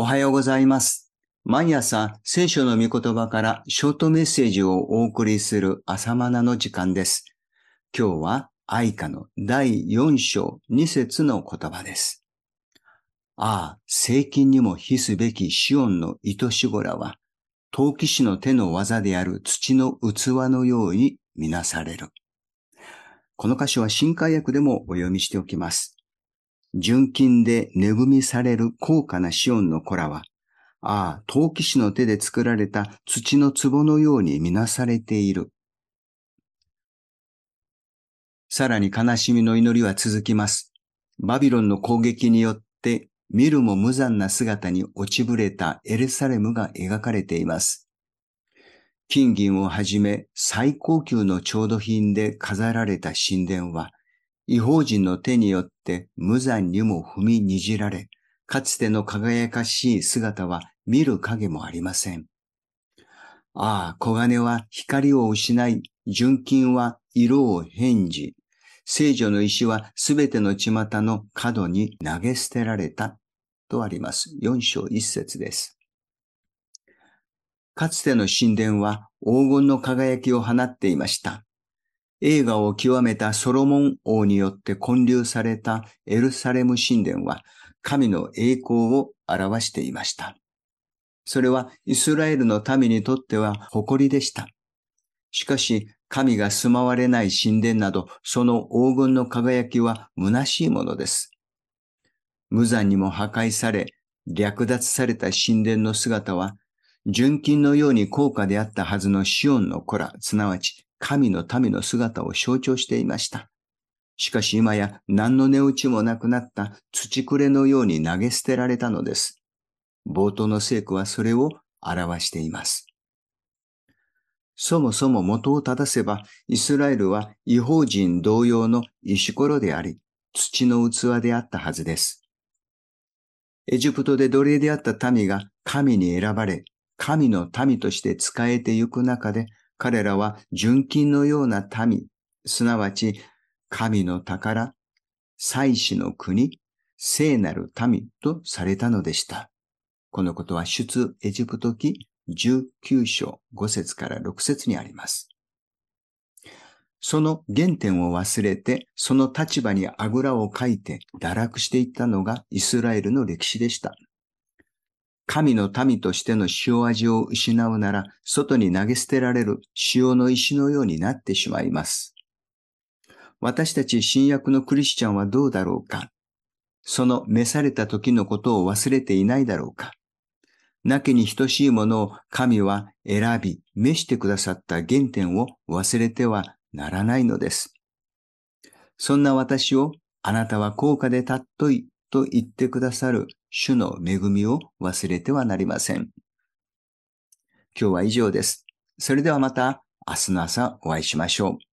おはようございます。毎朝聖書の御言葉からショートメッセージをお送りする朝マナの時間です。今日は愛歌の第4章2節の言葉です。ああ、聖金にも比すべきシオンの糸しごらは、陶器師の手の技である土の器のようにみなされる。この箇所は新海訳でもお読みしておきます。純金で恵みされる高価なシオンの子らは、ああ、陶器師の手で作られた土の壺のようにみなされている。さらに悲しみの祈りは続きます。バビロンの攻撃によって見るも無残な姿に落ちぶれたエルサレムが描かれています。金銀をはじめ最高級の調度品で飾られた神殿は、違法人の手によって無残にも踏みにじられ、かつての輝かしい姿は見る影もありません。ああ、黄金は光を失い、純金は色を変じ、聖女の石はすべての巷の角に投げ捨てられたとあります。四章一節です。かつての神殿は黄金の輝きを放っていました。映画を極めたソロモン王によって建立されたエルサレム神殿は神の栄光を表していました。それはイスラエルの民にとっては誇りでした。しかし神が住まわれない神殿などその黄金の輝きは虚しいものです。無残にも破壊され略奪された神殿の姿は純金のように高価であったはずのシオンの子ら、すなわち神の民の姿を象徴していました。しかし今や何の値打ちもなくなった土くれのように投げ捨てられたのです。冒頭の聖句はそれを表しています。そもそも元を正せば、イスラエルは違法人同様の石ころであり、土の器であったはずです。エジプトで奴隷であった民が神に選ばれ、神の民として仕えてゆく中で、彼らは純金のような民、すなわち神の宝、祭祀の国、聖なる民とされたのでした。このことは出エジプト記19章5節から6節にあります。その原点を忘れて、その立場にあぐらをかいて堕落していったのがイスラエルの歴史でした。神の民としての塩味を失うなら、外に投げ捨てられる塩の石のようになってしまいます。私たち新約のクリスチャンはどうだろうか？その召された時のことを忘れていないだろうか？なきに等しいものを神は選び、召してくださった原点を忘れてはならないのです。そんな私をあなたは高価で尊いと言ってくださる主の恵みを忘れてはなりません。今日は以上です。それではまた明日の朝お会いしましょう。